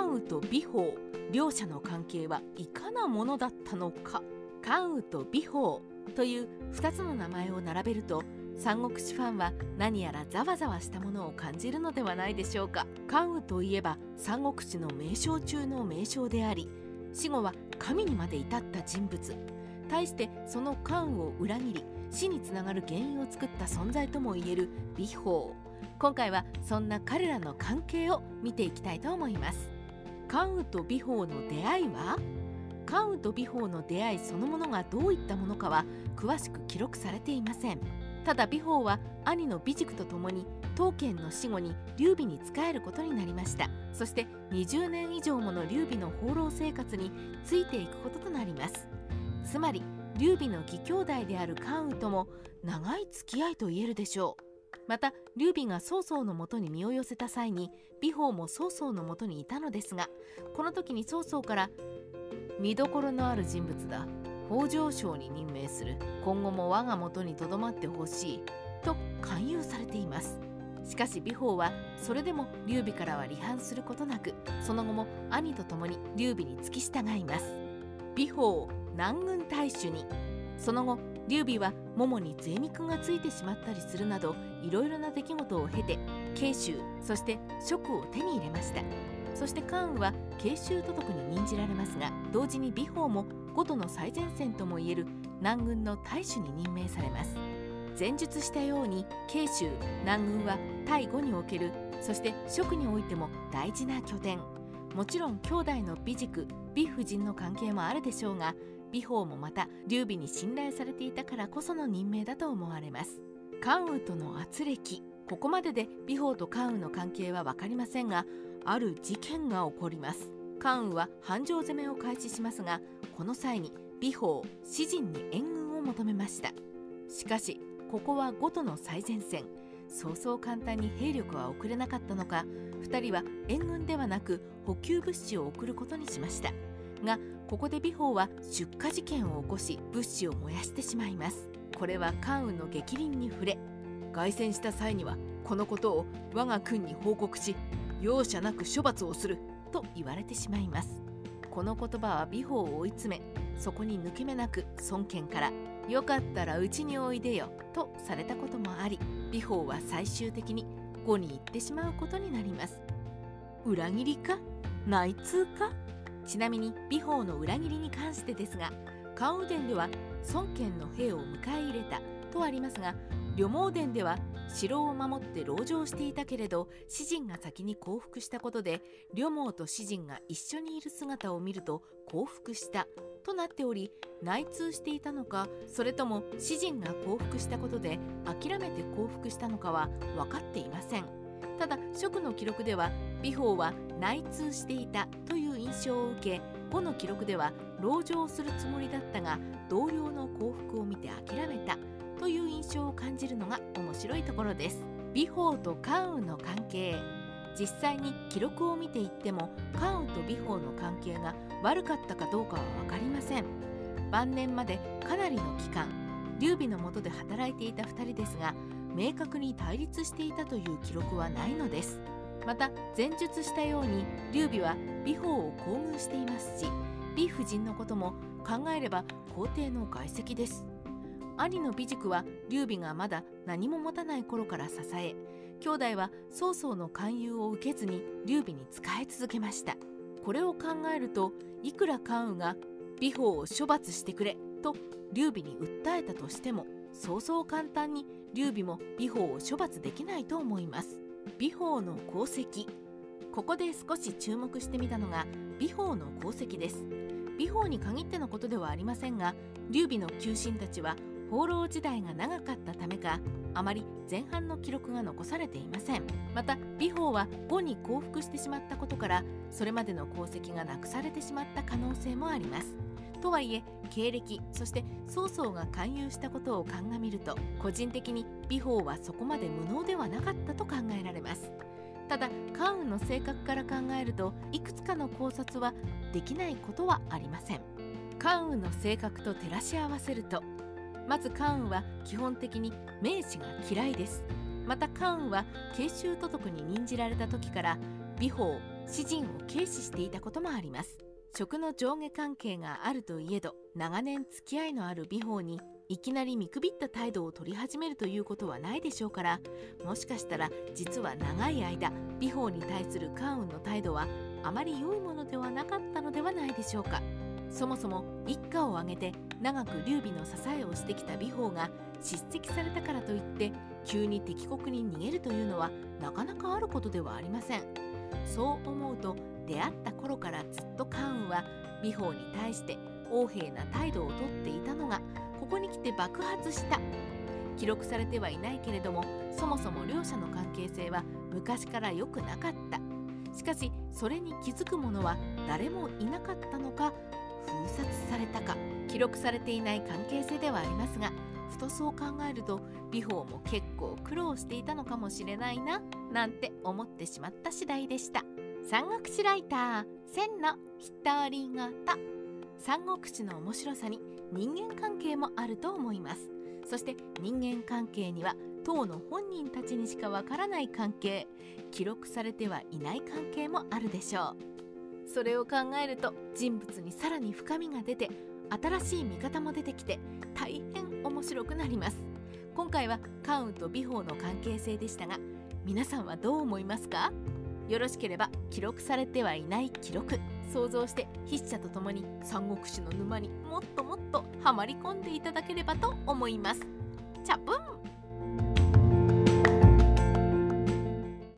関羽と美宝両者の関係はいかなものだったのか。関羽と美宝という2つの名前を並べると三国志ファンは何やらざわざわしたものを感じるのではないでしょうか。関羽といえば三国志の名将中の名将であり死後は神にまで至った人物。対してその関羽を裏切り死につながる原因を作った存在ともいえる美宝今回はそんな彼らの関係を見ていきたいと思います。関羽と美宝の出会いは？関羽と美宝の出会いそのものがどういったものかは詳しく記録されていません。ただ美宝は兄の美塾と共に刀剣の死後に劉備に仕えることになりました。そして20年以上もの劉備の放浪生活についていくこととなります。つまり劉備の義兄弟である関羽とも長い付き合いと言えるでしょう。また劉備が曹操のもとに身を寄せた際に美宝も曹操のもとにいたのですがこの時に曹操から見どころのある人物だ。北条省に任命する。今後も我が元にとどまってほしいと勧誘されています。しかし美宝はそれでも劉備からは離反することなくその後も兄と共に劉備に付き従います。美宝南軍大使にその後劉備は桃に税肉がついてしまったりするなどいろいろな出来事を経て慶州そして職を手に入れました。そして関羽は慶州都督に任じられますが同時に美宝も五都の最前線ともいえる南軍の大使に任命されます。前述したように慶州南軍は対五におけるそして職においても大事な拠点。もちろん兄弟の美塾美夫人の関係もあるでしょうが美宝もまた劉備に信頼されていたからこその任命だと思われます。関羽との圧力ここまでで美宝と関羽の関係は分かりませんがある事件が起こります。関羽は繁盛攻めを開始しますがこの際に美宝詩人に援軍を求めました。しかしここは五都の最前線。そうそう簡単に兵力は送れなかったのか2人は援軍ではなく補給物資を送ることにしました。がここで美宝は出荷事件を起こし物資を燃やしてしまいます。これは関羽の逆鱗に触れ凱旋した際にはこのことを我が軍に報告し容赦なく処罰をすると言われてしまいます。この言葉は美宝を追い詰めそこに抜け目なく孫権から「よかったらうちにおいでよ」とされたこともあり美宝は最終的に呉に行ってしまうことになります。裏切りか？内通か？ちなみに美宝の裏切りに関してですが関羽伝では孫権の兵を迎え入れたとありますが旅毛伝では城を守って籠城していたけれど詩人が先に降伏したことで旅毛と詩人が一緒にいる姿を見ると降伏したとなっており内通していたのかそれとも詩人が降伏したことで諦めて降伏したのかは分かっていません。ただ職の記録では美宝は内通していたという印象を受け5の記録では籠城するつもりだったが同僚の降伏を見て諦めたという印象を感じるのが面白いところです。美宝と関羽の関係。実際に記録を見ていっても関羽と美宝の関係が悪かったかどうかは分かりません。晩年までかなりの期間劉備の下で働いていた2人ですが明確に対立していたという記録はないのです。また前述したように劉備は美宝を厚遇していますし美夫人のことも考えれば皇帝の外籍です。兄の美塾は劉備がまだ何も持たない頃から支え兄弟は曹操の勧誘を受けずに劉備に仕え続けました。これを考えるといくら関羽が美宝を処罰してくれと劉備に訴えたとしてもそうそう簡単に劉備も美宝を処罰できないと思います。美宝の功績。ここで少し注目してみたのが美宝の功績です。美宝に限ってのことではありませんが劉備の求心たちは放浪時代が長かったためかあまり前半の記録が残されていません。また美宝は呉に降伏してしまったことからそれまでの功績がなくされてしまった可能性もあります。とはいえ経歴そして曹操が勧誘したことを鑑みると個人的に美宝はそこまで無能ではなかったと考えられます。ただ関羽の性格から考えるといくつかの考察はできないことはありません。関羽の性格と照らし合わせるとまず関羽は基本的に名士が嫌いです。また関羽は慶州都督に任じられた時から美宝詩人を軽視していたこともあります。食の上下関係があるといえど長年付き合いのある美宝にいきなり見くびった態度を取り始めるということはないでしょうからもしかしたら実は長い間美宝に対する関羽の態度はあまり良いものではなかったのではないでしょうか。そもそも一家を挙げて長く劉備の支えをしてきた美宝が叱責されたからといって急に敵国に逃げるというのはなかなかあることではありません。そう思うと出会った頃からずっと関羽は美宝に対して横柄な態度をとっていたのがここに来て爆発した。記録されてはいないけれどもそもそも両者の関係性は昔から良くなかった。しかしそれに気づく者は誰もいなかったのか封殺されたか。記録されていない関係性ではありますがふとそう考えると美宝も結構苦労していたのかもしれないななんて思ってしまった次第でした。三国志ライター千の独り言三国志の面白さに人間関係もあると思います。そして人間関係には当の本人たちにしかわからない関係。記録されてはいない関係もあるでしょう。それを考えると人物にさらに深みが出て新しい見方も出てきて大変面白くなります。今回は関羽と美宝の関係性でしたが皆さんはどう思いますか？よろしければ記録されてはいない記録。想像して筆者と共に三国志の沼にもっともっとはまり込んでいただければと思います。チャプン。